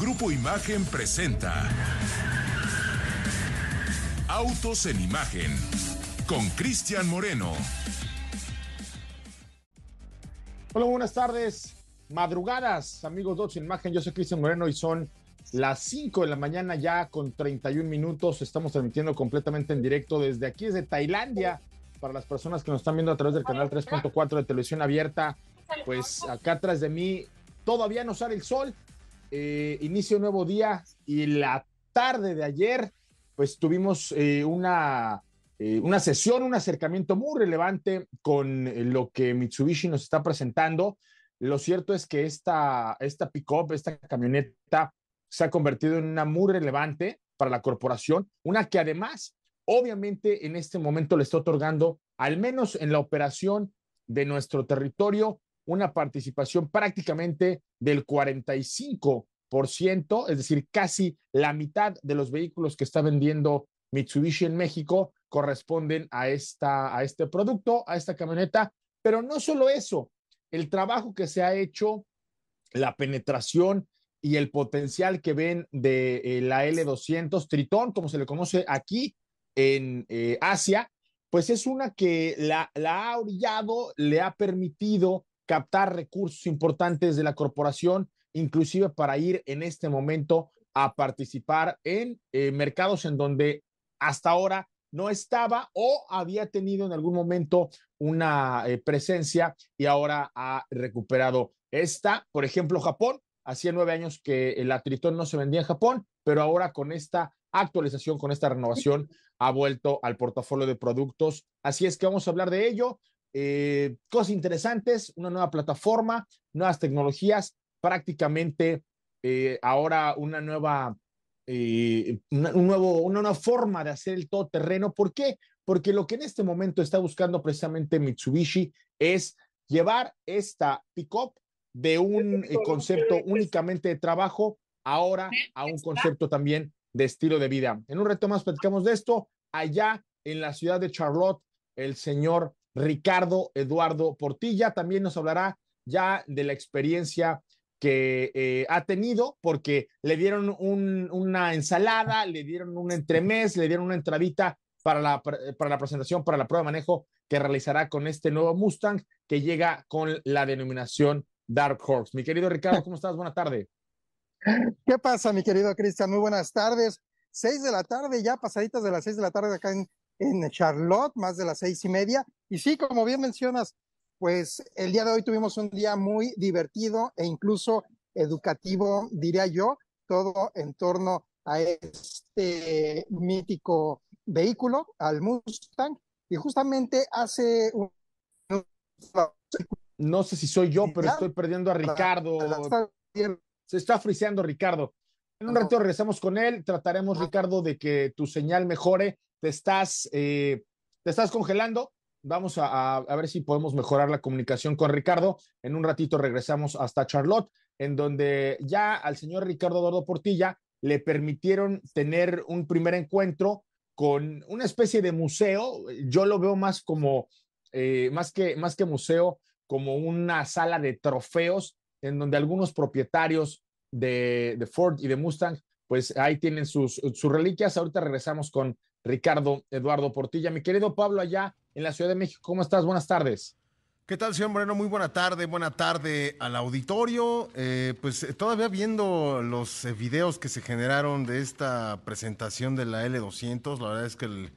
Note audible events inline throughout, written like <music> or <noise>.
Grupo Imagen presenta Autos en Imagen con Cristian Moreno. Hola, buenas tardes. Madrugadas, amigos de Autos en Imagen. Yo soy Cristian Moreno y son las 5 de la mañana ya con 31 minutos. Estamos transmitiendo completamente en directo desde aquí, desde Tailandia. Para las personas que nos están viendo a través del canal 3.4 de televisión abierta, pues acá atrás de mí todavía no sale el sol, eh, inicia un nuevo día y la tarde de ayer, pues tuvimos eh, una, eh, una sesión, un acercamiento muy relevante con lo que Mitsubishi nos está presentando. Lo cierto es que esta, esta pick-up, esta camioneta, se ha convertido en una muy relevante para la corporación, una que además, obviamente, en este momento le está otorgando, al menos en la operación de nuestro territorio, una participación prácticamente del 45%, es decir, casi la mitad de los vehículos que está vendiendo Mitsubishi en México corresponden a, esta, a este producto, a esta camioneta. Pero no solo eso, el trabajo que se ha hecho, la penetración y el potencial que ven de eh, la L200 Tritón, como se le conoce aquí en eh, Asia, pues es una que la, la ha orillado, le ha permitido captar recursos importantes de la corporación, inclusive para ir en este momento a participar en eh, mercados en donde hasta ahora no estaba o había tenido en algún momento una eh, presencia y ahora ha recuperado esta. Por ejemplo, Japón, hacía nueve años que el Tritón no se vendía en Japón, pero ahora con esta actualización, con esta renovación, ha vuelto al portafolio de productos. Así es que vamos a hablar de ello. Eh, cosas interesantes, una nueva plataforma, nuevas tecnologías, prácticamente eh, ahora una nueva, eh, un nuevo, una nueva forma de hacer el todoterreno. ¿Por qué? Porque lo que en este momento está buscando precisamente Mitsubishi es llevar esta pickup de un concepto únicamente de trabajo ahora a un concepto también de estilo de vida. En un reto más platicamos de esto. Allá en la ciudad de Charlotte, el señor Ricardo Eduardo Portilla. También nos hablará ya de la experiencia que eh, ha tenido, porque le dieron una ensalada, le dieron un entremés, le dieron una entradita para la, para la presentación, para la prueba de manejo que realizará con este nuevo Mustang que llega con la denominación Dark Horse. Mi querido Ricardo, ¿cómo estás? Buenas tardes. <laughs> ¿Qué pasa, mi querido Cristian? Muy buenas tardes. Seis de la tarde, ya pasaditas de las seis de la tarde acá en, en Charlotte, más de las seis y media. Y sí, como bien mencionas, pues el día de hoy tuvimos un día muy divertido e incluso educativo, diría yo, todo en torno a este mítico vehículo, al Mustang. Y justamente hace un... No sé si soy yo, pero estoy perdiendo a Ricardo. Se está friseando Ricardo. En un rato regresamos con él. Trataremos, Ricardo, de que tu señal mejore te estás, eh, te estás congelando. Vamos a, a, ver si podemos mejorar la comunicación con Ricardo. En un ratito regresamos hasta Charlotte, en donde ya al señor Ricardo Eduardo Portilla le permitieron tener un primer encuentro con una especie de museo. Yo lo veo más como, eh, más, que, más que museo, como una sala de trofeos en donde algunos propietarios de, Ford y de Mustang, pues ahí tienen sus, sus reliquias. Ahorita regresamos con Ricardo Eduardo Portilla. Mi querido Pablo, allá en la Ciudad de México, ¿cómo estás? Buenas tardes. ¿Qué tal, señor Moreno? Muy buena tarde, buena tarde al auditorio. Eh, pues eh, todavía viendo los eh, videos que se generaron de esta presentación de la L200, la verdad es que el,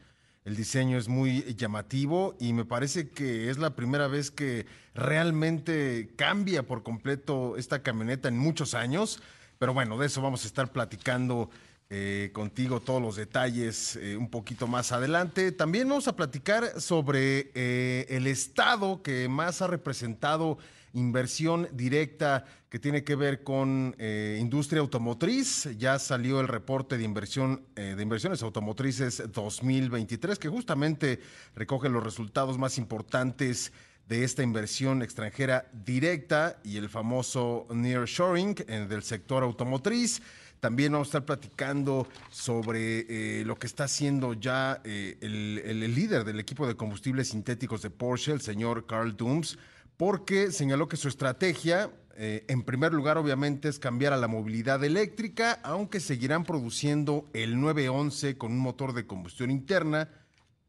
el, diseño es muy llamativo y me parece que es la primera vez que realmente cambia por completo esta camioneta en muchos años. Pero bueno, de eso vamos a estar platicando eh, contigo todos los detalles eh, un poquito más adelante. También vamos a platicar sobre eh, el estado que más ha representado inversión directa que tiene que ver con industria automotriz. Ya salió el reporte de inversión de inversiones automotrices 2023 que justamente recoge los resultados más importantes de esta inversión extranjera directa y el famoso nearshoring del sector automotriz. También vamos a estar platicando sobre eh, lo que está haciendo ya eh, el, líder del equipo de combustibles sintéticos de Porsche, el señor Carl Dooms, porque señaló que su estrategia Eh, en primer lugar, obviamente, es cambiar a la movilidad eléctrica, aunque seguirán produciendo el 911 con un motor de combustión interna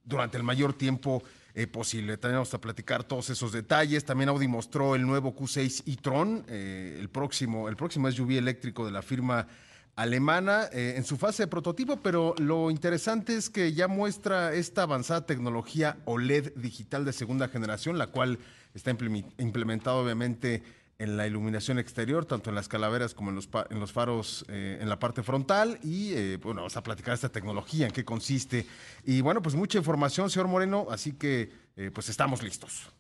durante el mayor tiempo eh, posible. También vamos a platicar todos esos detalles. También Audi mostró el nuevo Q6 e-tron, eh, el, próximo, el próximo SUV eléctrico de la firma alemana en su fase de prototipo, pero lo interesante es que ya muestra esta avanzada tecnología OLED digital de segunda generación, la cual está implementada obviamente en la iluminación exterior, tanto en las calaveras como en los, faros eh, en la parte frontal. Y eh, bueno, vamos a platicar esta tecnología, en qué consiste. Y bueno, pues mucha información, señor Moreno, así que pues estamos listos.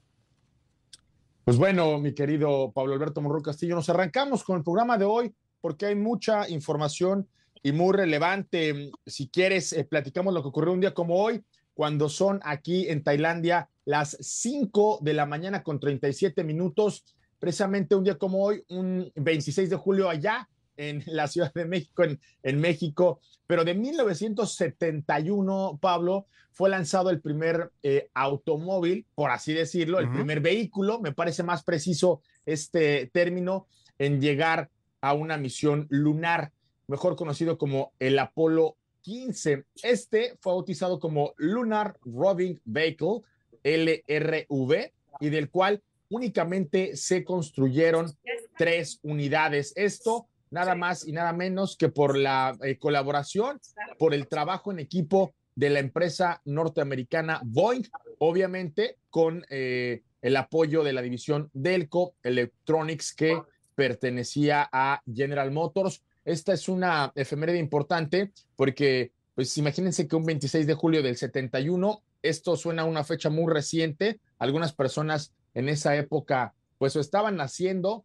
Pues bueno, mi querido Pablo Alberto Morro Castillo, nos arrancamos con el programa de hoy porque hay mucha información y muy relevante. Si quieres, eh, platicamos lo que ocurrió un día como hoy, cuando son aquí en Tailandia las 5 de la mañana con 37 minutos, precisamente un día como hoy, un 26 de julio allá en <laughs> la Ciudad de México, en, en México, pero de 1971, Pablo, fue lanzado el primer eh, automóvil, por así decirlo, el primer vehículo, me parece más preciso este término, en llegar a una misión lunar, mejor conocido como el Apolo 15. Este fue bautizado como Lunar Roving Vehicle, LRV, y del cual únicamente se construyeron tres unidades. Esto nada más y nada menos que por la eh, colaboración, por el trabajo en equipo de la empresa norteamericana Boeing, obviamente con eh, el apoyo de la división Delco Electronics, que pertenecía a General Motors. Esta es una efeméride importante porque, pues imagínense que un 26 de julio del 71, esto suena a una fecha muy reciente. Algunas personas en esa época, pues estaban naciendo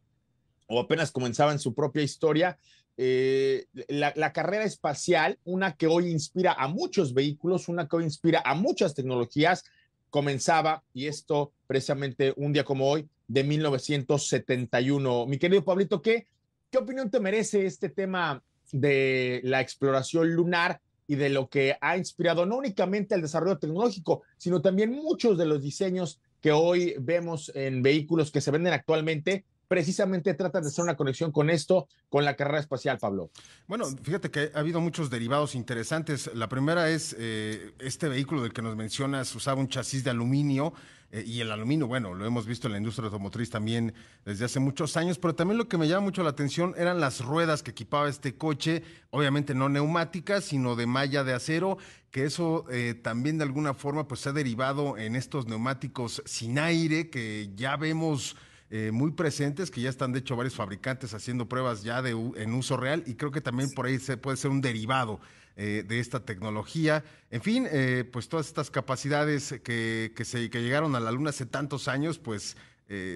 o apenas comenzaban su propia historia. Eh, la, la, carrera espacial, una que hoy inspira a muchos vehículos, una que hoy inspira a muchas tecnologías, comenzaba, y esto precisamente un día como hoy, de 1971. Mi querido Pablito, ¿qué, ¿qué opinión te merece este tema de la exploración lunar y de lo que ha inspirado no únicamente el desarrollo tecnológico, sino también muchos de los diseños que hoy vemos en vehículos que se venden actualmente precisamente tratan de hacer una conexión con esto, con la carrera espacial, Pablo. Bueno, fíjate que ha habido muchos derivados interesantes. La primera es eh, este vehículo del que nos mencionas, usaba un chasis de aluminio eh, y el aluminio, bueno, lo hemos visto en la industria automotriz también desde hace muchos años, pero también lo que me llama mucho la atención eran las ruedas que equipaba este coche, obviamente no neumáticas, sino de malla de acero, que eso eh, también de alguna forma pues se ha derivado en estos neumáticos sin aire que ya vemos eh, muy presentes, que ya están de hecho varios fabricantes haciendo pruebas ya de, en uso real y creo que también por ahí se puede ser un derivado eh, de esta tecnología. En fin, eh, pues todas estas capacidades que, que, se, que llegaron a la Luna hace tantos años, pues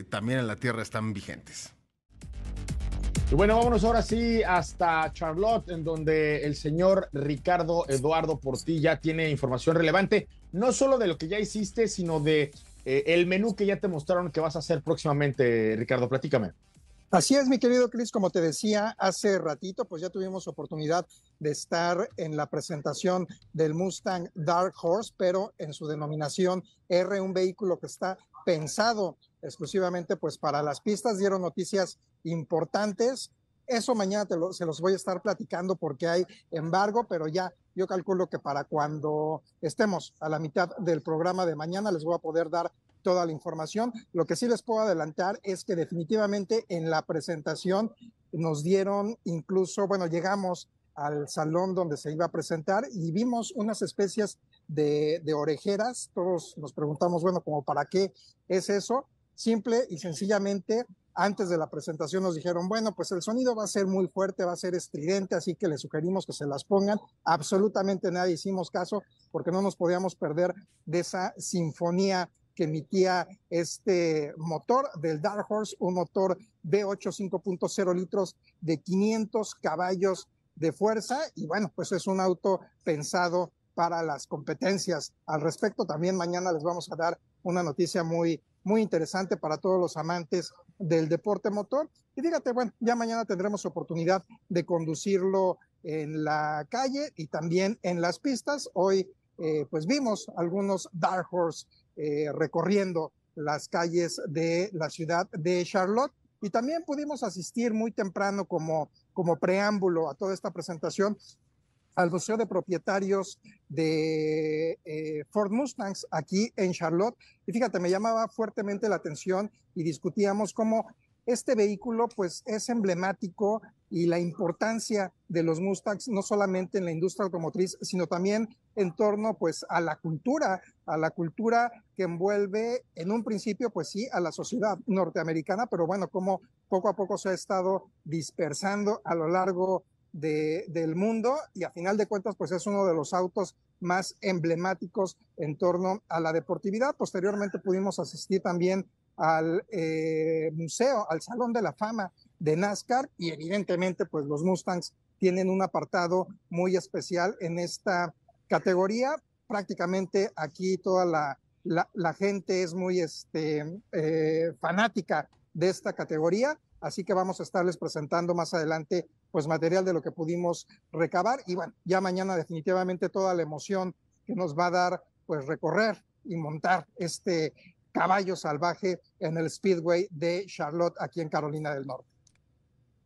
también en la Tierra están vigentes. Y bueno, vámonos ahora sí hasta Charlotte, en donde el señor Ricardo Eduardo Portilla tiene información relevante, no solo de lo que ya hiciste, sino de eh, el menú que ya te mostraron que vas a hacer próximamente, Ricardo, platícame. Así es, mi querido Chris, como te decía hace ratito, pues ya tuvimos oportunidad de estar en la presentación del Mustang Dark Horse, pero en su denominación R, un vehículo que está pensado exclusivamente pues para las pistas, dieron noticias importantes. Eso mañana se los voy a estar platicando porque hay embargo, pero ya yo calculo que para cuando estemos a la mitad del programa de mañana les voy a poder dar toda la información. Lo que sí les puedo adelantar es que definitivamente en la presentación nos dieron incluso, bueno, llegamos al salón donde se iba a presentar y vimos unas especies de, orejeras. Todos nos preguntamos, bueno, como para qué es eso. Simple y sencillamente antes de la presentación nos dijeron, bueno, pues el sonido va a ser muy fuerte, va a ser estridente, así que les sugerimos que se las pongan. Absolutamente nadie hicimos caso porque no nos podíamos perder de esa sinfonía que emitía este motor del Dark Horse, un motor V8 5.0 litros de 500 caballos de fuerza y bueno, pues es un auto pensado para las competencias. Al respecto, también mañana les vamos a dar una noticia muy, muy interesante para todos los amantes del deporte motor. Y fíjate, bueno, ya mañana tendremos oportunidad de conducirlo en la calle y también en las pistas. Hoy, eh, pues vimos algunos Dark Horse eh, recorriendo las calles de la ciudad de Charlotte. Y también pudimos asistir muy temprano como, como preámbulo a toda esta presentación al Museo de Propietarios de eh, Ford Mustangs aquí en Charlotte. Y fíjate, me llamaba fuertemente la atención y discutíamos cómo este vehículo pues es emblemático y la importancia de los Mustangs no solamente en la industria automotriz, sino también en torno pues a la cultura, a la cultura que envuelve en un principio pues sí a la sociedad norteamericana, pero bueno, como poco a poco se ha estado dispersando a lo largo de, del mundo y a final de cuentas pues es uno de los autos más emblemáticos en torno a la deportividad. Posteriormente pudimos asistir también al eh, museo, al Salón de la Fama de NASCAR y evidentemente pues los Mustangs tienen un apartado muy especial en esta categoría. Prácticamente aquí toda la, la, gente es muy este, eh, fanática de esta categoría, así que vamos a estarles presentando más adelante pues material de lo que pudimos recabar y bueno, ya mañana definitivamente toda la emoción que nos va a dar pues recorrer y montar este caballo salvaje en el Speedway de Charlotte aquí en Carolina del Norte.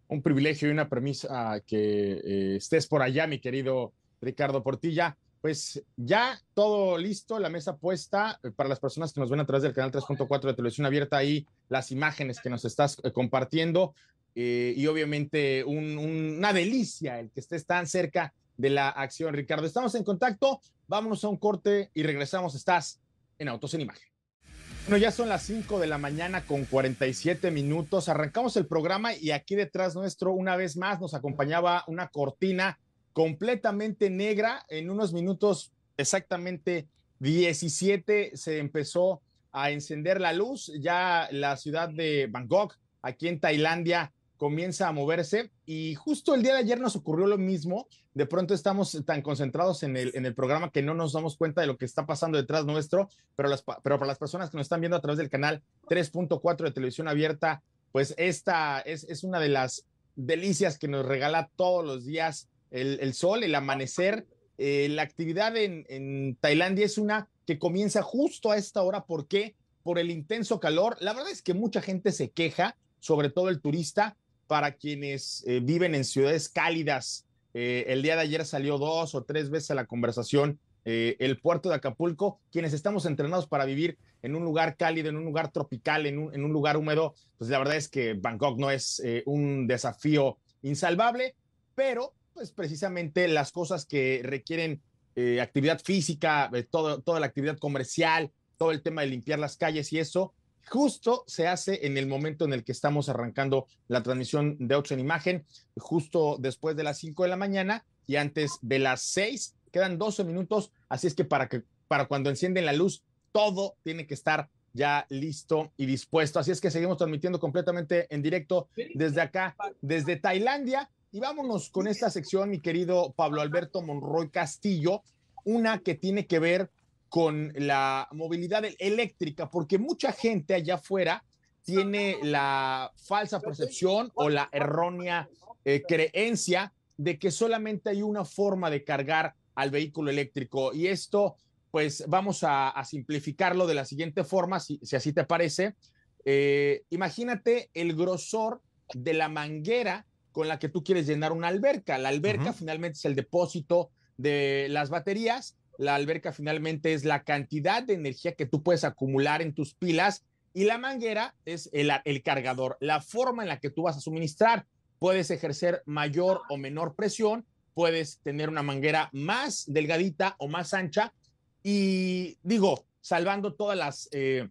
Un privilegio y una premisa que eh, estés por allá, mi querido Ricardo Portilla. Pues ya todo listo, la mesa puesta eh, para las personas que nos ven a través del canal 3.4 de televisión abierta ahí, las imágenes que nos estás eh, y obviamente una delicia el que estés tan cerca de la acción, Ricardo. Estamos en contacto, vámonos a un corte y regresamos. Estás en Autos en Imagen. Bueno, ya son las 5 de la mañana con 47 minutos. Arrancamos el programa y aquí detrás nuestro, una vez más, nos acompañaba una cortina completamente negra. En unos minutos, exactamente 17, se empezó a encender la luz. Ya la ciudad de Bangkok, aquí en Tailandia, comienza a moverse y justo el día de ayer nos ocurrió lo mismo. De pronto estamos tan concentrados en el, en el programa que no nos damos cuenta de lo que está pasando detrás nuestro, pero, las, pero para las personas que nos están viendo a través del canal 3.4 de televisión abierta, pues esta es, es una de las delicias que nos regala todos los días el, el sol, el amanecer. Eh, la actividad en, en Tailandia es una que comienza justo a esta hora. ¿Por qué? Por el intenso calor. La verdad es que mucha gente se queja, sobre todo el turista, para quienes eh, viven en ciudades cálidas. Eh, el día de ayer salió dos o tres veces a la conversación eh, el puerto de Acapulco, quienes estamos entrenados para vivir en un lugar cálido, en un lugar tropical, en un, lugar húmedo, pues la verdad es que Bangkok no es un desafío insalvable, pero pues precisamente las cosas que requieren actividad física, toda la actividad comercial, todo el tema de limpiar las calles y eso, justo se hace en el momento en el que estamos arrancando la transmisión de Ocho en Imagen, justo después de las 5 de la mañana y antes de las 6. Quedan 12 minutos, así es que para, que para cuando encienden la luz, todo tiene que estar ya listo y dispuesto. Así es que seguimos transmitiendo completamente en directo desde acá, desde Tailandia. Y vámonos con esta sección, mi querido Pablo Alberto Monroy Castillo, una que tiene que ver con la movilidad eléctrica, porque mucha gente allá afuera tiene la falsa percepción o la errónea eh, creencia de que solamente hay una forma de cargar al vehículo eléctrico. Y esto, pues vamos a, simplificarlo de la siguiente forma, si, así te parece. Eh, imagínate el grosor de la manguera con la que tú quieres llenar una alberca. La alberca finalmente es el depósito de las baterías la alberca finalmente es la cantidad de energía que tú puedes acumular en tus pilas y la manguera es el, cargador, la forma en la que tú vas a suministrar. Puedes ejercer mayor o menor presión, puedes tener una manguera más delgadita o más ancha y digo, salvando todas las eh,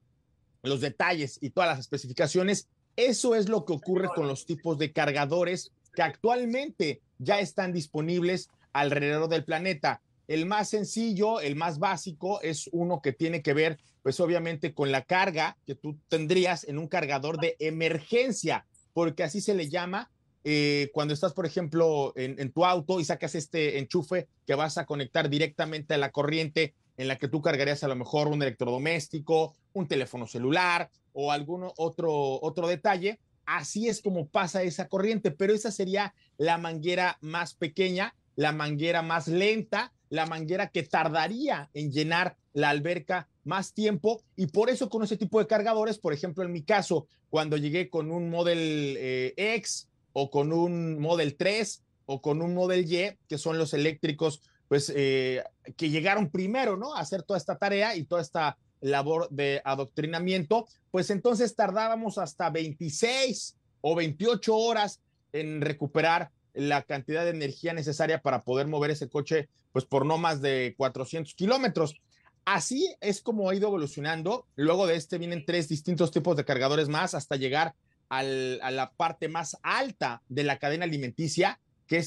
los detalles y todas las especificaciones, eso es lo que ocurre con los tipos de cargadores que actualmente ya están disponibles alrededor del planeta. El más sencillo, el más básico, es uno que tiene que ver, pues obviamente, con la carga que tú tendrías en un cargador de emergencia, porque así se le llama eh, cuando estás, por ejemplo, en, tu auto y sacas este enchufe que vas a conectar directamente a la corriente en la que tú cargarías a lo mejor un electrodoméstico, un teléfono celular o algún otro, otro detalle. Así es como pasa esa corriente, pero esa sería la manguera más pequeña, la manguera más lenta la manguera que tardaría en llenar la alberca más tiempo y por eso con ese tipo de cargadores, por ejemplo, en mi caso, cuando llegué con un Model eh, X o con un Model 3 o con un Model Y, que son los eléctricos, pues eh, que llegaron primero, ¿no? A hacer toda esta tarea y toda esta labor de adoctrinamiento, pues entonces tardábamos hasta 26 o 28 horas en recuperar la cantidad de energía necesaria para poder mover ese coche, pues por no más de 400 kilómetros. Así es como ha ido evolucionando. Luego de este vienen tres distintos tipos de cargadores más hasta llegar a la parte más alta de la cadena alimenticia, que,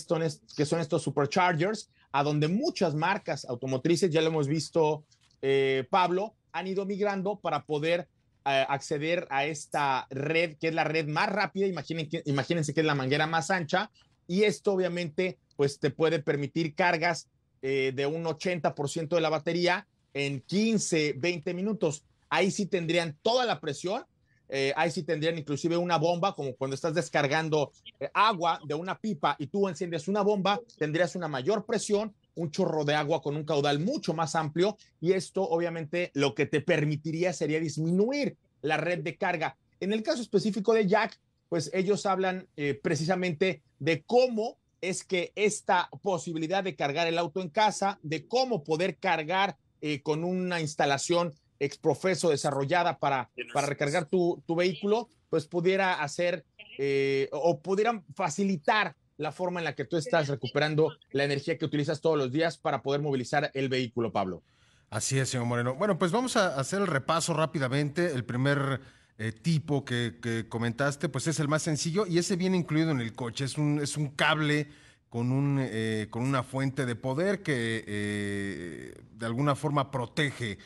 que son estos superchargers, a donde muchas marcas automotrices, ya lo hemos visto, eh, Pablo, han ido migrando para poder eh, acceder a esta red, que es la red más rápida, imagínense que es la manguera más ancha, y esto obviamente pues te puede permitir cargas eh, de un 80% de la batería en 15, 20 minutos. Ahí sí tendrían toda la presión, eh, ahí sí tendrían inclusive una bomba, como cuando estás descargando eh, agua de una pipa y tú enciendes una bomba, tendrías una mayor presión, un chorro de agua con un caudal mucho más amplio y esto obviamente lo que te permitiría sería disminuir la red de carga. En el caso específico de Jack, pues ellos hablan eh, precisamente de cómo es que esta posibilidad de cargar el auto en casa, de cómo poder cargar eh, con una instalación exprofeso desarrollada para, para recargar tu, tu vehículo, pues pudiera hacer eh, o pudieran facilitar la forma en la que tú estás recuperando la energía que utilizas todos los días para poder movilizar el vehículo, Pablo. Así es, señor Moreno. Bueno, pues vamos a hacer el repaso rápidamente. El primer eh, tipo que, comentaste, pues es el más sencillo y ese viene incluido en el coche. Es un, es un cable con, un, eh, con una fuente de poder que eh, de alguna forma protege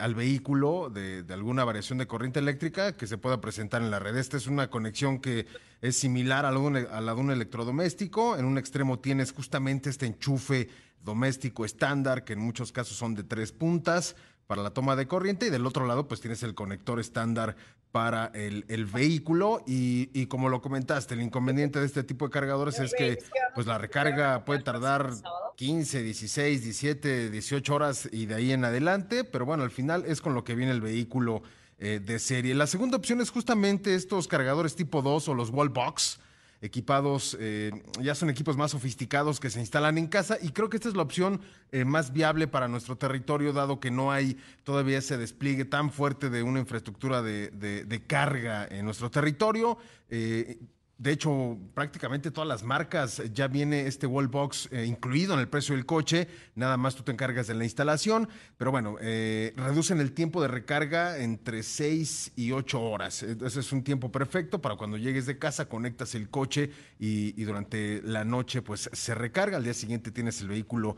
al vehículo de, alguna variación de corriente eléctrica que se pueda presentar en la red. Esta es una conexión que es similar a la, de un, electrodoméstico. En un extremo tienes justamente este enchufe doméstico estándar, que en muchos casos son de tres puntas para la toma de corriente, y del otro lado pues tienes el conector estándar para el, vehículo y, como lo comentaste, el inconveniente de este tipo de cargadores es que pues la recarga puede tardar 15, 16, 17, 18 horas y de ahí en adelante, pero bueno, al final es con lo que viene el vehículo eh, de serie. La segunda opción es justamente estos cargadores tipo 2 o los wall box equipados, eh, ya son equipos más sofisticados que se instalan en casa y creo que esta es la opción eh, más viable para nuestro territorio, dado que no hay todavía ese despliegue tan fuerte de una infraestructura de, de carga en nuestro territorio. Eh, de hecho, prácticamente todas las marcas ya viene este wallbox eh, incluido en el precio del coche, nada más tú te encargas de la instalación, pero bueno, eh, reducen el tiempo de recarga entre 6 y 8 horas. Ese es un tiempo perfecto para cuando llegues de casa, conectas el coche y, durante la noche pues se recarga, al día siguiente tienes el vehículo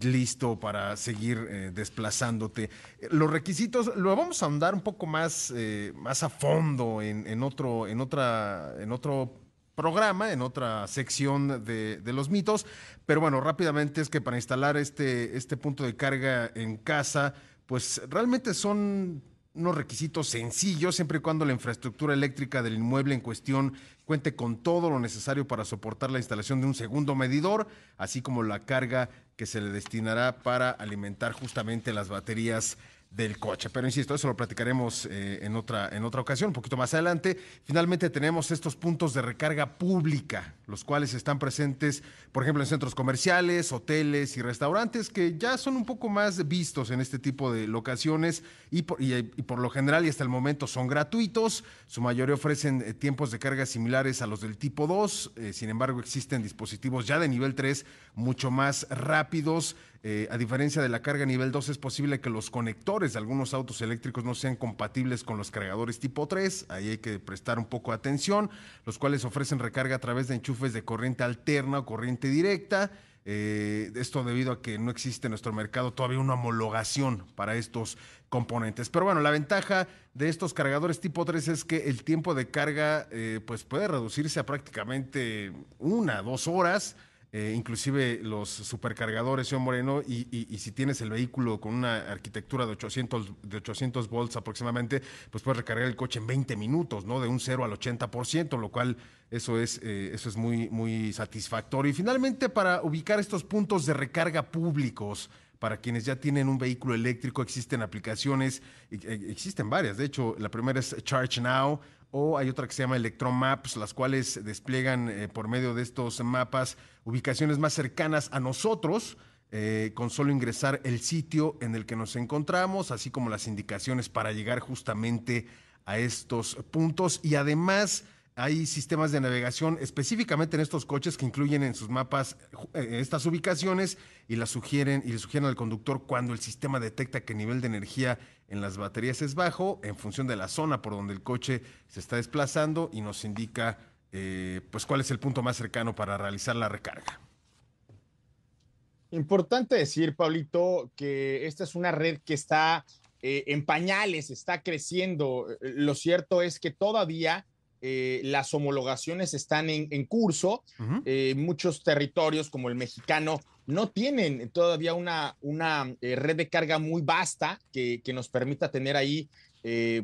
listo para seguir eh, desplazándote. Los requisitos, lo vamos a andar un poco más, más a fondo en, en, otro, en, otra, en otro programa, en otra sección de, los mitos. Pero bueno, rápidamente es que para instalar este, este punto de carga en casa, pues realmente son unos requisitos sencillos, siempre y cuando la infraestructura eléctrica del inmueble en cuestión cuente con todo lo necesario para soportar la instalación de un segundo medidor, así como la carga que se le destinará para alimentar justamente las baterías del coche. Pero insisto, eso lo platicaremos eh, en, otra, en otra ocasión, un poquito más adelante. Finalmente tenemos estos puntos de recarga pública, los cuales están presentes, por ejemplo, en centros comerciales, hoteles y restaurantes, que ya son un poco más vistos en este tipo de locaciones y por, y, por lo general y hasta el momento son gratuitos. Su mayoría ofrecen eh, tiempos de carga similares a los del tipo 2, eh, sin embargo existen dispositivos ya de nivel 3 mucho más rápidos eh, a diferencia de la carga nivel 2, es posible que los conectores de algunos autos eléctricos no sean compatibles con los cargadores tipo 3. Ahí hay que prestar un poco de atención, los cuales ofrecen recarga a través de enchufes de corriente alterna o corriente directa. Eh, esto debido a que no existe en nuestro mercado todavía una homologación para estos componentes. Pero bueno, la ventaja de estos cargadores tipo 3 es que el tiempo de carga eh, pues puede reducirse a prácticamente una, dos horas. Eh, inclusive los supercargadores, señor Moreno, y, si tienes el vehículo con una arquitectura de 800, de 800 volts aproximadamente, pues puedes recargar el coche en 20 minutos, ¿no? De un 0 al 80%, lo cual eso es, eh, eso es muy, muy satisfactorio. Y finalmente, para ubicar estos puntos de recarga públicos, para quienes ya tienen un vehículo eléctrico, existen aplicaciones, existen varias. De hecho, la primera es Charge Now o hay otra que se llama Electromaps, las cuales despliegan eh, por medio de estos mapas ubicaciones más cercanas a nosotros. Eh, con solo ingresar el sitio en el que nos encontramos, así como las indicaciones para llegar justamente a estos puntos. Y además hay sistemas de navegación específicamente en estos coches que incluyen en sus mapas eh, estas ubicaciones y las sugieren y le sugieren al conductor cuando el sistema detecta que el nivel de energía en las baterías es bajo en función de la zona por donde el coche se está desplazando y nos indica eh, pues cuál es el punto más cercano para realizar la recarga. Importante decir, Pablito, que esta es una red que está eh, en pañales, está creciendo. Lo cierto es que todavía eh, las homologaciones están en, curso. Eh, muchos territorios como el mexicano no tienen todavía una, una eh, red de carga muy vasta que, nos permita tener ahí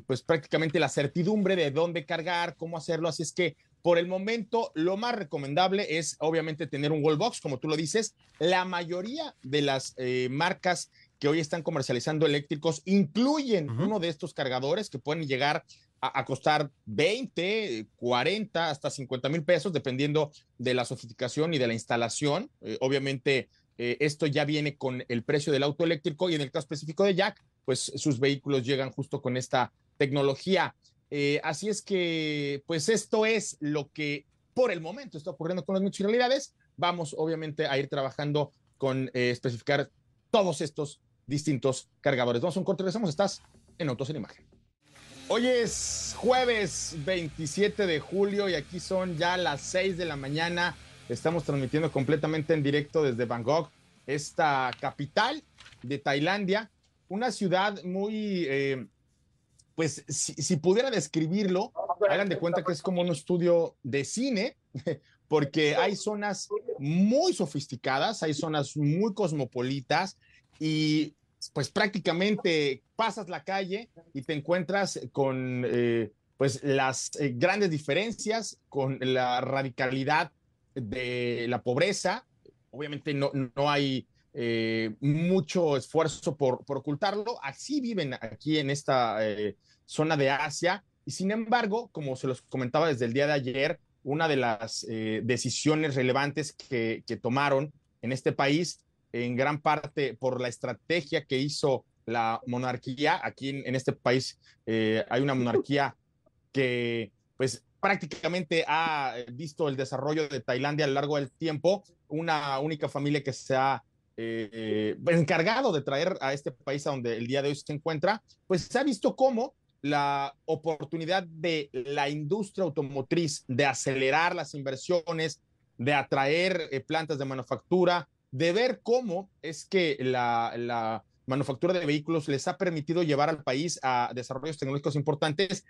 pues prácticamente la certidumbre de dónde cargar, cómo hacerlo. Así es que por el momento lo más recomendable es obviamente tener un wallbox, como tú lo dices. La mayoría de las marcas que hoy están comercializando eléctricos incluyen uno de estos cargadores que pueden llegar a, costar 20, 40, hasta 50 mil pesos, dependiendo de la sofisticación y de la instalación. Eh, obviamente, eh, esto ya viene con el precio del auto eléctrico y en el caso específico de Jack, pues sus vehículos llegan justo con esta tecnología. Eh, así es que, pues esto es lo que por el momento está ocurriendo con las municipalidades. Vamos, obviamente, a ir trabajando con especificar todos estos distintos cargadores. Vamos a un corte, regresamos. Estás en Autos en Imagen. Hoy es jueves 27 de julio y aquí son ya las 6 de la mañana. Estamos transmitiendo completamente en directo desde Bangkok, esta capital de Tailandia, una ciudad muy, eh, pues si, pudiera describirlo, hagan de cuenta que es como un estudio de cine, <laughs> porque hay zonas muy sofisticadas, hay zonas muy cosmopolitas y pues prácticamente pasas la calle y te encuentras con eh, pues las eh, grandes diferencias, con la radicalidad de la pobreza. Obviamente no, no hay eh, mucho esfuerzo por, por, ocultarlo. Así viven aquí en esta zona de Asia. Y sin embargo, como se los comentaba desde el día de ayer, una de las decisiones relevantes que, que tomaron en este país en gran parte por la estrategia que hizo la monarquía. Aquí en, este país eh, hay una monarquía que pues prácticamente ha visto el desarrollo de Tailandia a lo largo del tiempo, una única familia que se ha eh, encargado de traer a este país a donde el día de hoy se encuentra, pues se ha visto cómo la oportunidad de la industria automotriz de acelerar las inversiones, de atraer eh, plantas de manufactura, de ver cómo es que la, manufactura de vehículos les ha permitido llevar al país a desarrollos tecnológicos importantes.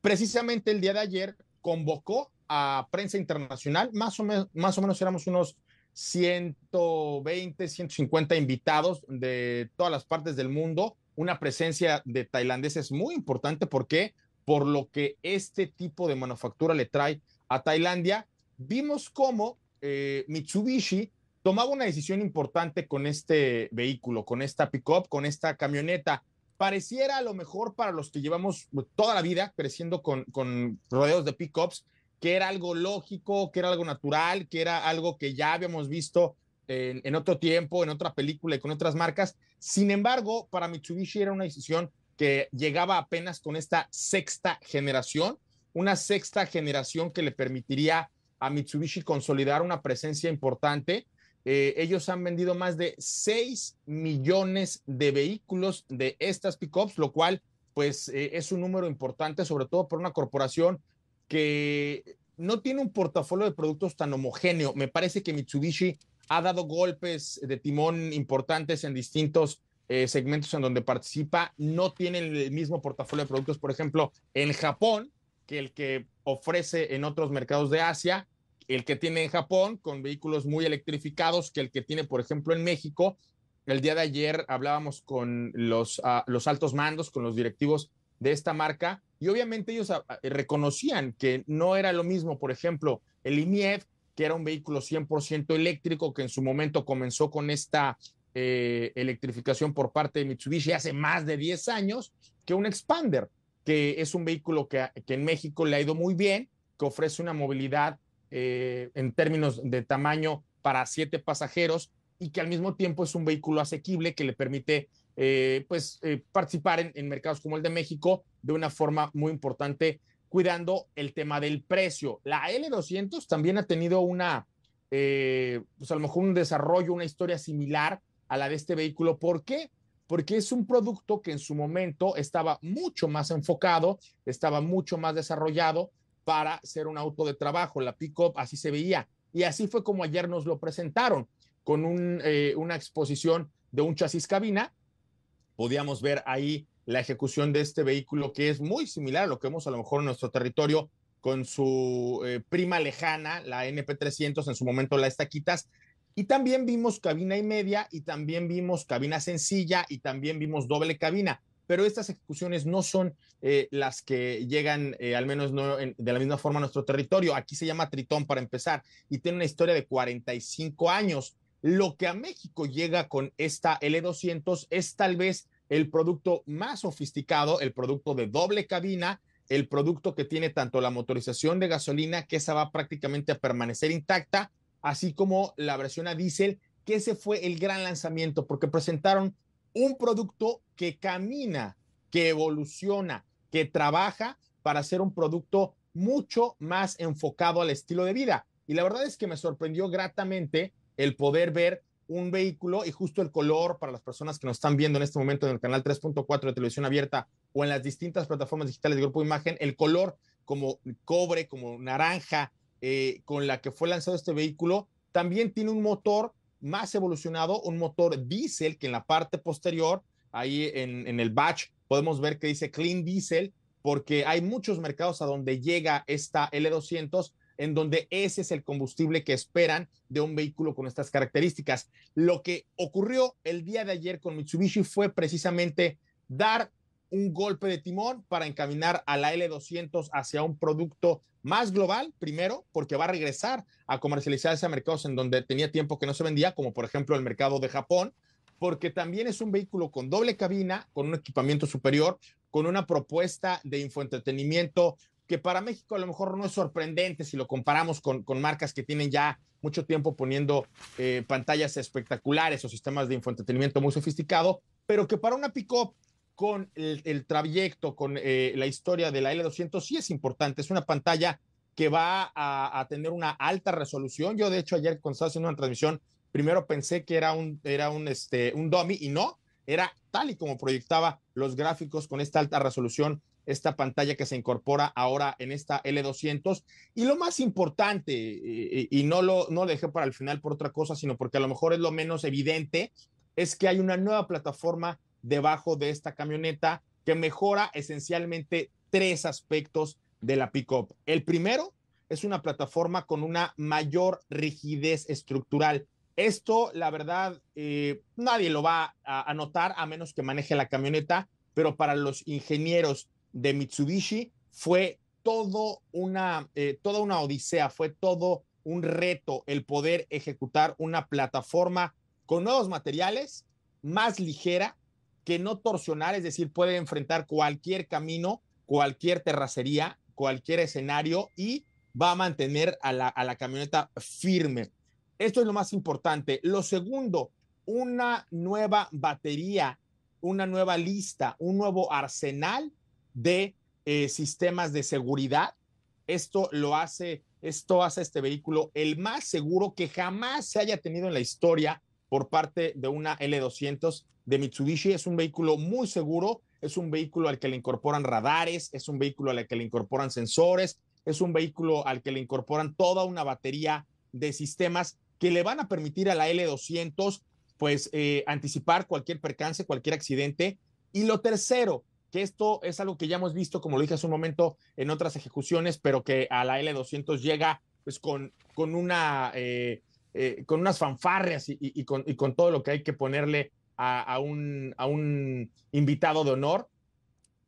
Precisamente el día de ayer convocó a prensa internacional, más o, menos, más o menos éramos unos 120, 150 invitados de todas las partes del mundo, una presencia de tailandeses muy importante porque por lo que este tipo de manufactura le trae a Tailandia, vimos cómo eh, Mitsubishi tomaba una decisión importante con este vehículo, con esta pickup, con esta camioneta. Pareciera a lo mejor para los que llevamos toda la vida creciendo con, con rodeos de pickups, que era algo lógico, que era algo natural, que era algo que ya habíamos visto en, en, otro tiempo, en otra película y con otras marcas. Sin embargo, para Mitsubishi era una decisión que llegaba apenas con esta sexta generación, una sexta generación que le permitiría a Mitsubishi consolidar una presencia importante eh, ellos han vendido más de 6 millones de vehículos de estas pickups, lo cual pues eh, es un número importante, sobre todo por una corporación que no tiene un portafolio de productos tan homogéneo. Me parece que Mitsubishi ha dado golpes de timón importantes en distintos eh, segmentos en donde participa. No tiene el mismo portafolio de productos, por ejemplo, en Japón, que el que ofrece en otros mercados de Asia el que tiene en Japón con vehículos muy electrificados que el que tiene, por ejemplo, en México. El día de ayer hablábamos con los, ah, los altos mandos, con los directivos de esta marca, y obviamente ellos ah, reconocían que no era lo mismo, por ejemplo, el IMIEV, que era un vehículo 100% eléctrico, que en su momento comenzó con esta eh, electrificación por parte de Mitsubishi hace más de 10 años que un Expander, que es un vehículo que, que en México le ha ido muy bien, que ofrece una movilidad eh, en términos de tamaño para siete pasajeros y que al mismo tiempo es un vehículo asequible que le permite eh, pues, eh, participar en, en, mercados como el de México de una forma muy importante, cuidando el tema del precio. La L200 también ha tenido una, pues a lo mejor un desarrollo, una historia similar a la de este vehículo. ¿Por qué? Porque es un producto que en su momento estaba mucho más enfocado, estaba mucho más desarrollado para ser un auto de trabajo. La pickup así se veía. Y así fue como ayer nos lo presentaron, con eh, una exposición de un chasis cabina. Podíamos ver ahí la ejecución de este vehículo que es muy similar a lo que vemos a lo mejor en nuestro territorio con su eh, prima lejana, la NP300, en su momento la Estaquitas. Y también vimos cabina y media y también vimos cabina sencilla y también vimos doble cabina pero estas ejecuciones no son eh, las que llegan, eh, al menos no de la misma forma a nuestro territorio. Aquí se llama Tritón para empezar y tiene una historia de 45 años. Lo que a México llega con esta L200 es tal vez el producto más sofisticado, el producto de doble cabina, el producto que tiene tanto la motorización de gasolina, que esa va prácticamente a permanecer intacta, así como la versión a diésel, que ese fue el gran lanzamiento, porque presentaron un producto que camina, que evoluciona, que trabaja para ser un producto mucho más enfocado al estilo de vida. Y la verdad es que me sorprendió gratamente el poder ver un vehículo y justo el color para las personas que nos están viendo en este momento en el canal 3.4 de televisión abierta o en las distintas plataformas digitales de Grupo Imagen, el color como cobre, como naranja, eh, con la que fue lanzado este vehículo, también tiene un motor más evolucionado, un motor diésel que en la parte posterior, ahí en, en el batch, podemos ver que dice clean diesel, porque hay muchos mercados a donde llega esta L200 en donde ese es el combustible que esperan de un vehículo con estas características. Lo que ocurrió el día de ayer con Mitsubishi fue precisamente dar un golpe de timón para encaminar a la L200 hacia un producto más global, primero, porque va a regresar a comercializarse a mercados en donde tenía tiempo que no se vendía, como por ejemplo el mercado de Japón, porque también es un vehículo con doble cabina, con un equipamiento superior, con una propuesta de infoentretenimiento que para México a lo mejor no es sorprendente si lo comparamos con, con marcas que tienen ya mucho tiempo poniendo eh, pantallas espectaculares o sistemas de infoentretenimiento muy sofisticado, pero que para una pick-up con el, trayecto, con eh, la historia de la L200, sí es importante. Es una pantalla que va a, tener una alta resolución. Yo, de hecho, ayer cuando estaba haciendo una transmisión, primero pensé que era un, era un, este, un dummy y no, era tal y como proyectaba los gráficos con esta alta resolución, esta pantalla que se incorpora ahora en esta L200. Y lo más importante, y, y no, lo, no lo dejé para el final por otra cosa, sino porque a lo mejor es lo menos evidente, es que hay una nueva plataforma debajo de esta camioneta que mejora esencialmente tres aspectos de la pickup. El primero es una plataforma con una mayor rigidez estructural. Esto, la verdad, eh, nadie lo va a, notar a menos que maneje la camioneta, pero para los ingenieros de Mitsubishi fue todo una, eh, toda una odisea, fue todo un reto el poder ejecutar una plataforma con nuevos materiales, más ligera, que no torsionar, es decir, puede enfrentar cualquier camino, cualquier terracería, cualquier escenario y va a mantener a la, camioneta firme. Esto es lo más importante. Lo segundo, una nueva batería, una nueva lista, un nuevo arsenal de eh, sistemas de seguridad. Esto lo hace, esto hace este vehículo el más seguro que jamás se haya tenido en la historia por parte de una L200 de Mitsubishi. Es un vehículo muy seguro, es un vehículo al que le incorporan radares, es un vehículo al que le incorporan sensores, es un vehículo al que le incorporan toda una batería de sistemas que le van a permitir a la L200 pues eh, anticipar cualquier percance, cualquier accidente. Y lo tercero, que esto es algo que ya hemos visto, como lo dije hace un momento, en otras ejecuciones, pero que a la L200 llega pues con, con una... Eh, eh, con unas fanfarrias y, con, todo lo que hay que ponerle a, un, a un invitado de honor,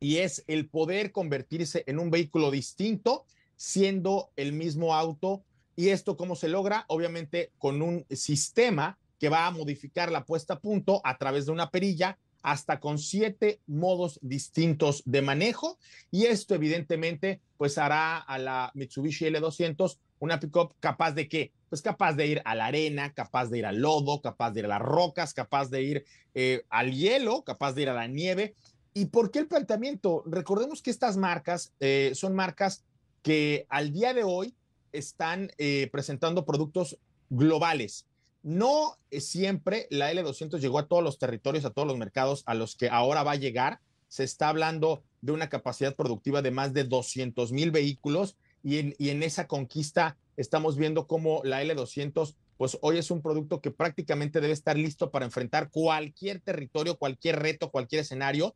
y es el poder convertirse en un vehículo distinto siendo el mismo auto. ¿Y esto cómo se logra? Obviamente con un sistema que va a modificar la puesta a punto a través de una perilla hasta con siete modos distintos de manejo y esto evidentemente pues hará a la Mitsubishi L200 una pickup capaz de qué? Pues capaz de ir a la arena, capaz de ir al lodo, capaz de ir a las rocas, capaz de ir eh, al hielo, capaz de ir a la nieve. ¿Y por qué el planteamiento? Recordemos que estas marcas eh, son marcas que al día de hoy están eh, presentando productos globales. No siempre la L200 llegó a todos los territorios, a todos los mercados a los que ahora va a llegar. Se está hablando de una capacidad productiva de más de 200 mil vehículos y en, esa conquista estamos viendo cómo la L200 pues hoy es un producto que prácticamente debe estar listo para enfrentar cualquier territorio, cualquier reto, cualquier escenario.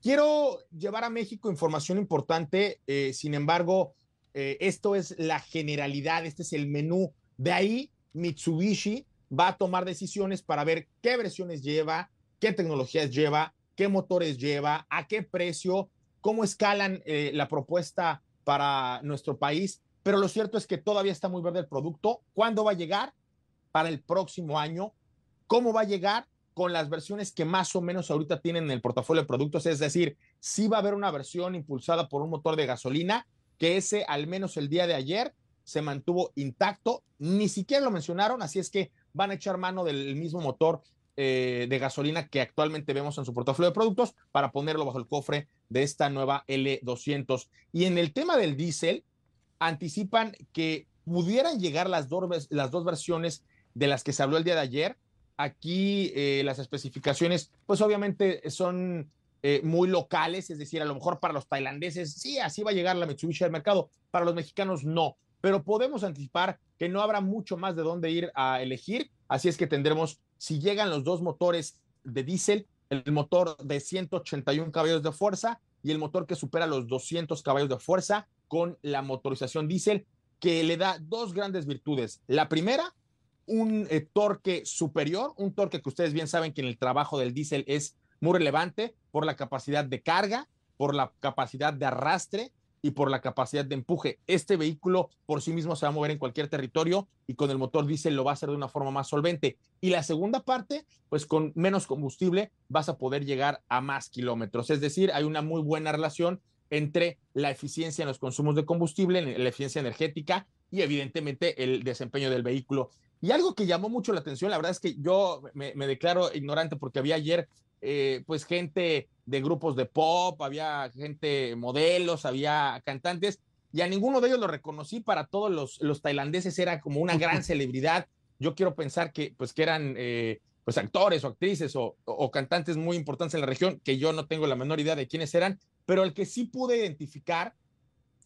Quiero llevar a México información importante, eh, sin embargo, eh, esto es la generalidad, este es el menú. De ahí, Mitsubishi va a tomar decisiones para ver qué versiones lleva, qué tecnologías lleva, qué motores lleva, a qué precio, cómo escalan eh, la propuesta para nuestro país. Pero lo cierto es que todavía está muy verde el producto. ¿Cuándo va a llegar? Para el próximo año. ¿Cómo va a llegar? Con las versiones que más o menos ahorita tienen en el portafolio de productos. Es decir, sí va a haber una versión impulsada por un motor de gasolina, que ese, al menos el día de ayer, se mantuvo intacto. Ni siquiera lo mencionaron, así es que van a echar mano del mismo motor eh, de gasolina que actualmente vemos en su portafolio de productos para ponerlo bajo el cofre de esta nueva L200. Y en el tema del diésel, anticipan que pudieran llegar las dos, las dos versiones de las que se habló el día de ayer. Aquí eh, las especificaciones, pues obviamente son eh, muy locales, es decir, a lo mejor para los tailandeses, sí, así va a llegar la Mitsubishi al mercado, para los mexicanos no, pero podemos anticipar que no habrá mucho más de dónde ir a elegir, así es que tendremos, si llegan los dos motores de diésel, el motor de 181 caballos de fuerza y el motor que supera los 200 caballos de fuerza con la motorización diésel, que le da dos grandes virtudes. La primera, un eh, torque superior, un torque que ustedes bien saben que en el trabajo del diésel es muy relevante por la capacidad de carga, por la capacidad de arrastre y por la capacidad de empuje. Este vehículo por sí mismo se va a mover en cualquier territorio y con el motor diésel lo va a hacer de una forma más solvente. Y la segunda parte, pues con menos combustible vas a poder llegar a más kilómetros. Es decir, hay una muy buena relación entre la eficiencia en los consumos de combustible, la eficiencia energética y evidentemente el desempeño del vehículo. Y algo que llamó mucho la atención, la verdad es que yo me, declaro ignorante porque había ayer eh, pues gente de grupos de pop, había gente modelos, había cantantes, y a ninguno de ellos lo reconocí, para todos los, los tailandeses era como una gran <laughs> celebridad. Yo quiero pensar que pues que eran eh, pues actores o actrices o, o, cantantes muy importantes en la región, que yo no tengo la menor idea de quiénes eran, pero el que sí pude identificar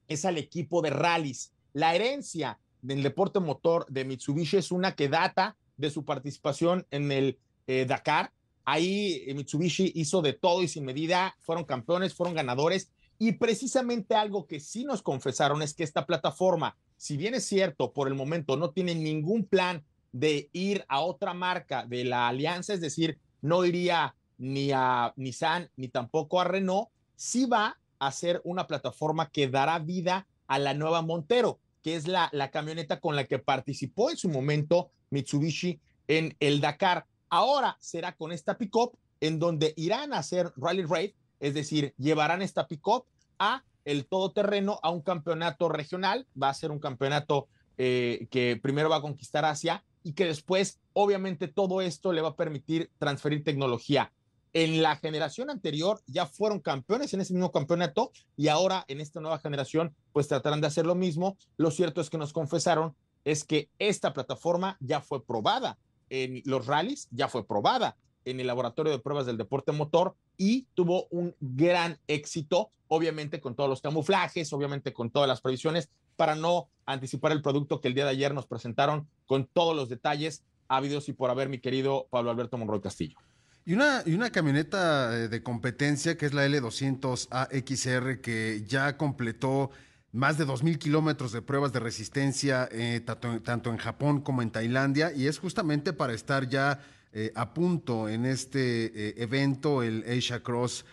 es al equipo de rallies. La herencia del deporte motor de Mitsubishi es una que data de su participación en el eh, Dakar, Ahí eh, Mitsubishi hizo de todo y sin medida, fueron campeones, fueron ganadores y precisamente algo que sí nos confesaron es que esta plataforma, si bien es cierto, por el momento no tiene ningún plan de ir a otra marca de la alianza, es decir, no iría ni a Nissan ni tampoco a Renault, sí va a ser una plataforma que dará vida a la nueva Montero, que es la, la camioneta con la que participó en su momento Mitsubishi en el Dakar. Ahora será con esta pickup en donde irán a hacer rally raid, es decir, llevarán esta pickup a el todoterreno a un campeonato regional, va a ser un campeonato eh, que primero va a conquistar Asia y que después, obviamente, todo esto le va a permitir transferir tecnología. En la generación anterior ya fueron campeones en ese mismo campeonato y ahora en esta nueva generación pues tratarán de hacer lo mismo. Lo cierto es que nos confesaron es que esta plataforma ya fue probada en los rallies, ya fue probada en el laboratorio de pruebas del deporte motor y tuvo un gran éxito, obviamente con todos los camuflajes, obviamente con todas las previsiones, para no anticipar el producto que el día de ayer nos presentaron con todos los detalles ávidos y por haber, mi querido Pablo Alberto Monroy Castillo. Y una, y una camioneta eh, de competencia que es la L200 AXR que ya completó más de 2.000 kilómetros de pruebas de resistencia, eh, tanto, en Japón como en Tailandia, y es justamente para estar ya eh, a punto en este eh, evento, el Asia Cross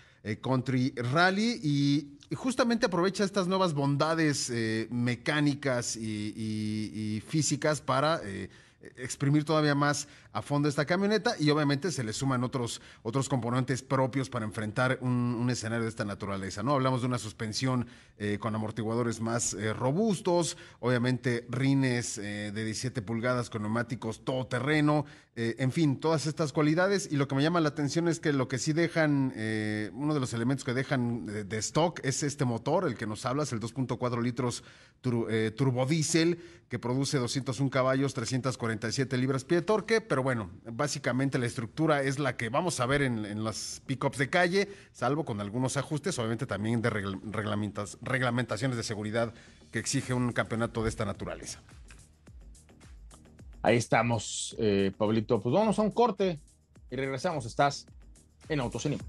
Country Rally, y, justamente aprovecha estas nuevas bondades mecánicas y, físicas para exprimir todavía más a fondo esta camioneta y obviamente se le suman otros, otros componentes propios para enfrentar un, escenario de esta naturaleza. ¿no? Hablamos de una suspensión eh, con amortiguadores más eh, robustos, obviamente rines eh, de 17 pulgadas con neumáticos todoterreno, en fin, todas estas cualidades y lo que me llama la atención es que lo que sí dejan, uno de los elementos que dejan de, stock es este motor, el que nos hablas, el 2.4 litros turbodiesel que produce 201 caballos, 347 libras pie de torque, pero bueno, básicamente la estructura es la que vamos a ver en, las pickups de calle, salvo con algunos ajustes, obviamente también de reglamentaciones de seguridad que exige un campeonato de esta naturaleza. Ahí estamos, eh, Pablito. Pues vamos a un corte y regresamos. Estás en Autocinema.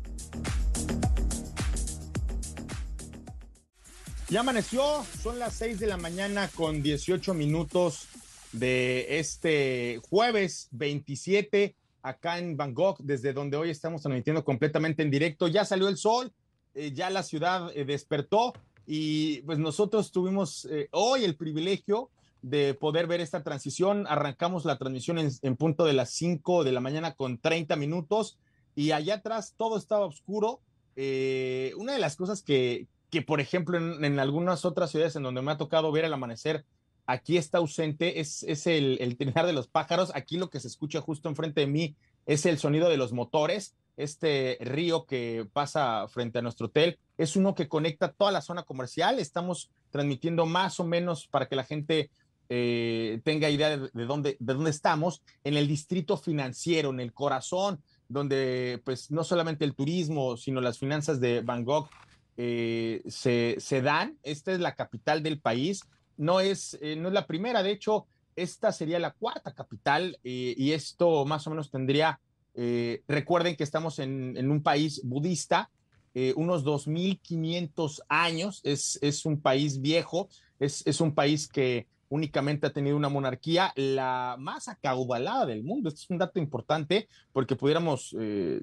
Ya amaneció, son las 6 de la mañana con 18 minutos de este jueves 27 acá en Bangkok, desde donde hoy estamos transmitiendo completamente en directo. Ya salió el sol, eh, ya la ciudad eh, despertó y pues nosotros tuvimos eh, hoy el privilegio de poder ver esta transición. Arrancamos la transmisión en, punto de las 5 de la mañana con 30 minutos y allá atrás todo estaba oscuro. una de las cosas que, que por ejemplo, en, en, algunas otras ciudades en donde me ha tocado ver el amanecer aquí está ausente, es, es el, el trinar de los pájaros. Aquí lo que se escucha justo enfrente de mí es el sonido de los motores. Este río que pasa frente a nuestro hotel es uno que conecta toda la zona comercial. Estamos transmitiendo más o menos para que la gente eh, tenga idea de, dónde, de dónde estamos, en el distrito financiero, en el corazón, donde pues no solamente el turismo, sino las finanzas de Bangkok eh, se, se dan. Esta es la capital del país no es, eh, no es la primera, de hecho, esta sería la cuarta capital eh, y esto más o menos tendría, eh, recuerden que estamos en, un país budista, unos 2.500 años, es, es, un país viejo, es, es, un país que únicamente ha tenido una monarquía, la más acaudalada del mundo. Este es un dato importante porque pudiéramos,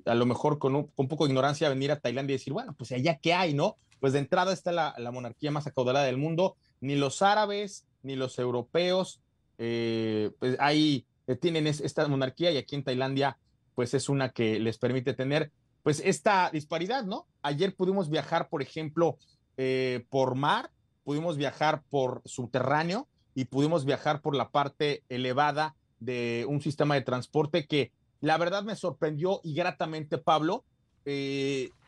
a lo mejor con un, con poco de ignorancia, venir a Tailandia y decir, bueno, pues allá qué hay, ¿no? Pues de entrada está la, la monarquía más acaudalada del mundo, ni los árabes ni los europeos eh, pues ahí eh, tienen esta monarquía y aquí en Tailandia pues es una que les permite tener pues esta disparidad, ¿no? Ayer pudimos viajar, por ejemplo, eh, por mar, pudimos viajar por subterráneo y pudimos viajar por la parte elevada de un sistema de transporte que la verdad me sorprendió y gratamente, Pablo,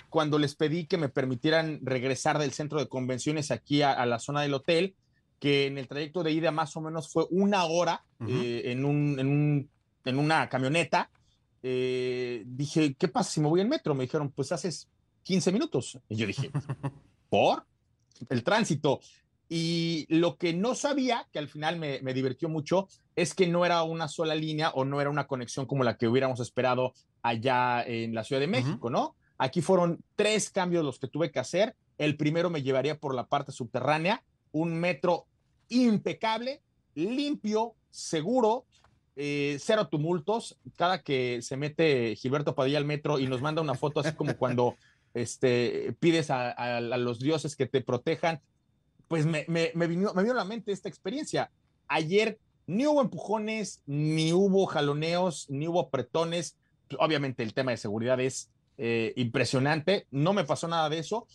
cuando les pedí que me permitieran regresar del centro de convenciones aquí a, la zona del hotel, que en el trayecto de ida más o menos fue una hora eh, en, un, en, un, en, una camioneta, eh, dije, ¿qué pasa si me voy en metro? Me dijeron, pues haces 15 minutos. Y yo dije, <laughs> ¿por? El tránsito. Y lo que no sabía, que al final me, me, divirtió mucho, es que no era una sola línea o no era una conexión como la que hubiéramos esperado allá en la Ciudad de México, ¿no? Aquí fueron tres cambios los que tuve que hacer. El primero me llevaría por la parte subterránea, un metro impecable, limpio, seguro, eh, cero tumultos. Cada que se mete Gilberto Padilla al metro y nos manda una foto así como cuando <laughs> este, pides a, los dioses que te protejan, pues me, vino, me vino a la mente esta experiencia. Ayer ni hubo empujones, ni hubo jaloneos, ni hubo apretones. Obviamente el tema de seguridad es eh, impresionante. No me pasó nada de eso.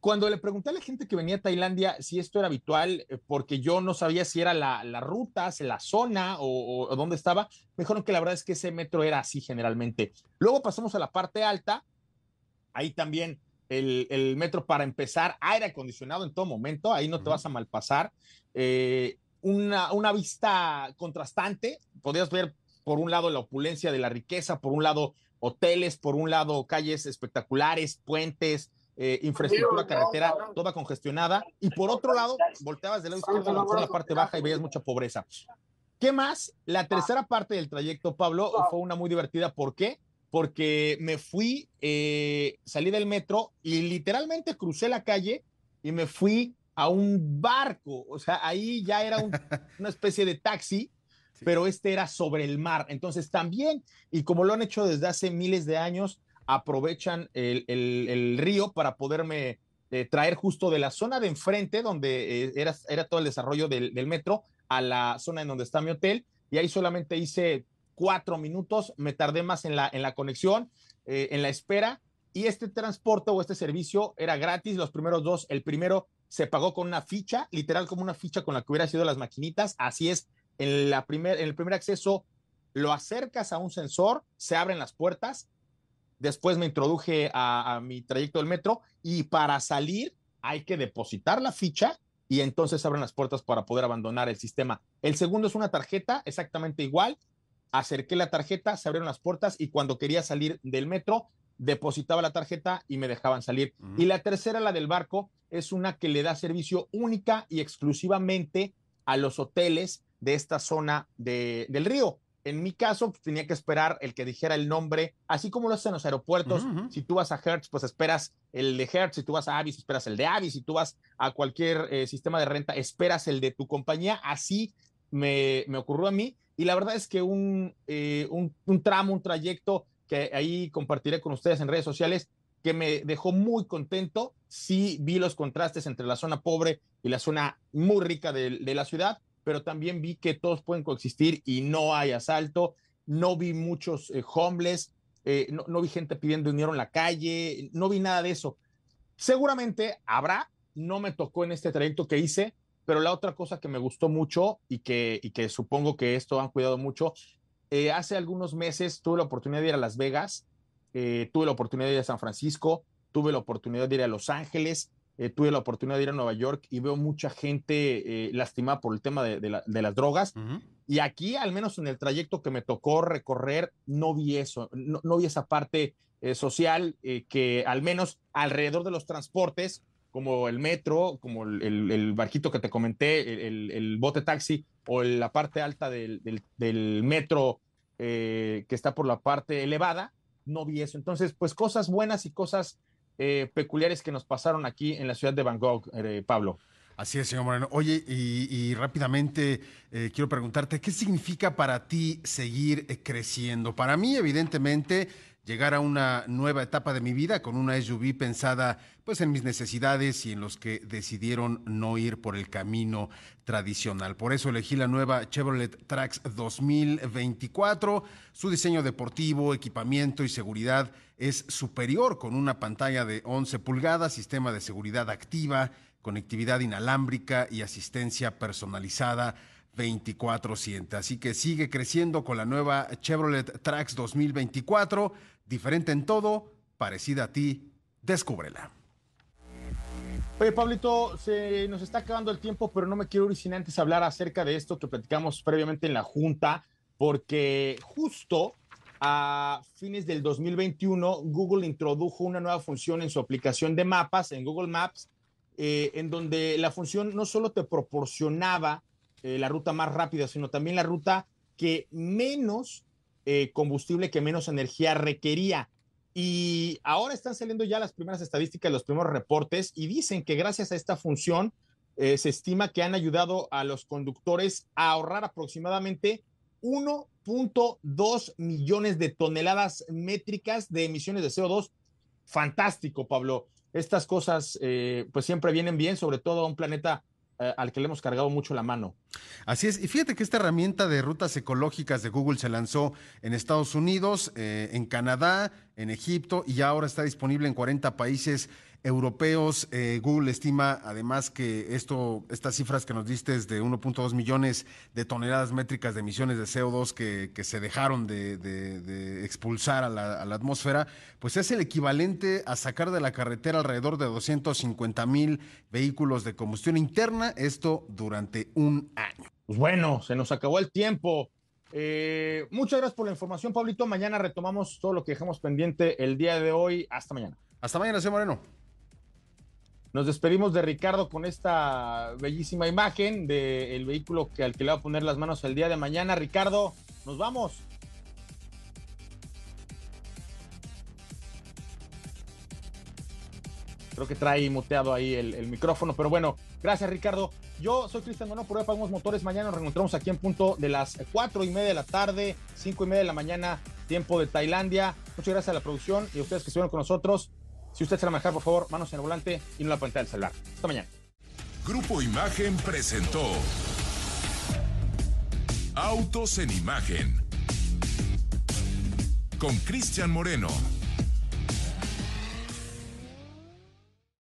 Cuando le pregunté a la gente que venía a Tailandia si esto era habitual, eh, porque yo no sabía si era la, la ruta, si la zona o, dónde estaba, me dijeron que la verdad es que ese metro era así generalmente. Luego pasamos a la parte alta, ahí también el, el metro para empezar, aire acondicionado en todo momento, ahí no te vas a malpasar. Eh, una, una vista contrastante, podías ver por un lado la opulencia de la riqueza, por un lado hoteles, por un lado calles espectaculares, puentes, eh, infraestructura carretera toda congestionada, y por otro lado, volteabas del lado izquierdo a la parte baja y veías mucha pobreza. ¿Qué más? La tercera parte del trayecto, Pablo, fue una muy divertida. ¿Por qué? Porque me fui, eh, salí del metro y literalmente crucé la calle y me fui a un barco. O sea, ahí ya era una especie de taxi pero este era sobre el mar. Entonces también, y como lo han hecho desde hace miles de años, aprovechan el, río para poderme eh, traer justo de la zona de enfrente, donde eh, era, era todo el desarrollo del, metro, a la zona en donde está mi hotel. y ahí solamente hice cuatro minutos, me tardé más en la, en la conexión, eh, en la espera, y este transporte o este servicio era gratis, los primeros dos, el primero se pagó con una ficha, literal como una ficha con la que hubiera sido las maquinitas, así es, en, la primer, en el primer acceso lo acercas a un sensor, se abren las puertas, después me introduje a, a mi trayecto del metro y para salir hay que depositar la ficha y entonces abren las puertas para poder abandonar el sistema. El segundo es una tarjeta exactamente igual. Acerqué la tarjeta, se abrieron las puertas y cuando quería salir del metro, depositaba la tarjeta y me dejaban salir. Y la tercera, la del barco, es una que le da servicio única y exclusivamente a los hoteles de esta zona de, del río. En mi caso, pues, tenía que esperar el que dijera el nombre, así como lo hacen en los aeropuertos. Si tú vas a Hertz, pues esperas el de Hertz. Si tú vas a Avis, esperas el de Avis. Si tú vas a cualquier eh, sistema de renta, esperas el de tu compañía. Así me, me ocurrió a mí. Y la verdad es que un, eh, un, un tramo, un trayecto que ahí compartiré con ustedes en redes sociales, que me dejó muy contento. Sí vi los contrastes entre la zona pobre y la zona muy rica de, de la ciudad pero también vi que todos pueden coexistir y no hay asalto, no vi muchos eh, homeless, eh, no, no, vi gente pidiendo dinero en la calle, no vi nada de eso. Seguramente habrá, no me tocó en este trayecto que hice, pero la otra cosa que me gustó mucho y que, y que supongo que esto han cuidado mucho, eh, hace algunos meses tuve la oportunidad de ir a Las Vegas, eh, tuve la oportunidad de ir a San Francisco, tuve la oportunidad de ir a Los Ángeles, eh, tuve la oportunidad de ir a Nueva York y veo mucha gente eh, lastimada por el tema de, de, la, de las drogas. Uh -huh. Y aquí, al menos en el trayecto que me tocó recorrer, no vi eso, no, no vi esa parte eh, social que al menos alrededor de los transportes, como el metro, como el, el, el barquito que te comenté, el, el, bote taxi o la parte alta del, del metro que está por la parte elevada, no vi eso. Entonces, pues cosas buenas y cosas eh, peculiares que nos pasaron aquí en la ciudad de Bangkok, eh, Pablo. Así es, señor Moreno. Oye, y, rápidamente eh, quiero preguntarte, ¿qué significa para ti seguir creciendo? Para mí, evidentemente, llegar a una nueva etapa de mi vida con una SUV pensada pues en mis necesidades y en los que decidieron no ir por el camino tradicional. Por eso elegí la nueva Chevrolet Trax 2024. Su diseño deportivo, equipamiento y seguridad es superior con una pantalla de 11 pulgadas, sistema de seguridad activa, conectividad inalámbrica y asistencia personalizada 24/7. Así que sigue creciendo con la nueva Chevrolet Trax 2024, diferente en todo, parecida a ti, descúbrela. Oye, Pablito, se nos está acabando el tiempo, pero no me quiero ir sin antes hablar acerca de esto que platicamos previamente en la Junta, porque justo a fines del 2021 Google introdujo una nueva función en su aplicación de mapas, en Google Maps, eh, en donde la función no solo te proporcionaba eh, la ruta más rápida, sino también la ruta que menos eh, combustible, que menos energía requería. Y ahora están saliendo ya las primeras estadísticas, los primeros reportes, y dicen que gracias a esta función eh, se estima que han ayudado a los conductores a ahorrar aproximadamente 1.2 millones de toneladas métricas de emisiones de CO2. Fantástico, Pablo. Estas cosas pues siempre vienen bien, sobre todo a un planeta eh, al que le hemos cargado mucho la mano. Así es, y fíjate que esta herramienta de rutas ecológicas de Google se lanzó en Estados Unidos, eh, en Canadá, en Egipto y ahora está disponible en 40 países europeos. Eh, Google estima además que esto, estas cifras que nos diste es de 1.2 millones de toneladas métricas de emisiones de CO2 que, que se dejaron de, de, de expulsar a la, a la, atmósfera, pues es el equivalente a sacar de la carretera alrededor de 250 mil vehículos de combustión interna, esto durante un año. Pues bueno, se nos acabó el tiempo. Eh, muchas gracias por la información, Pablito. Mañana retomamos todo lo que dejamos pendiente el día de hoy. Hasta mañana. Hasta mañana, señor Moreno. Nos despedimos de Ricardo con esta bellísima imagen del vehículo que al que le va a poner las manos el día de mañana. Ricardo, nos vamos. Creo que trae muteado ahí el, micrófono, pero bueno, gracias Ricardo. Yo soy Cristian Bueno, por hoy Motores. Mañana nos reencontramos aquí en punto de las cuatro y media de la tarde, cinco y media de la mañana, tiempo de Tailandia. Muchas gracias a la producción y a ustedes que estuvieron con nosotros. Si usted se la manejar, por favor, manos en el volante y no la pantalla del celular. Hasta mañana. Grupo Imagen presentó Autos en imagen. Con Cristian Moreno.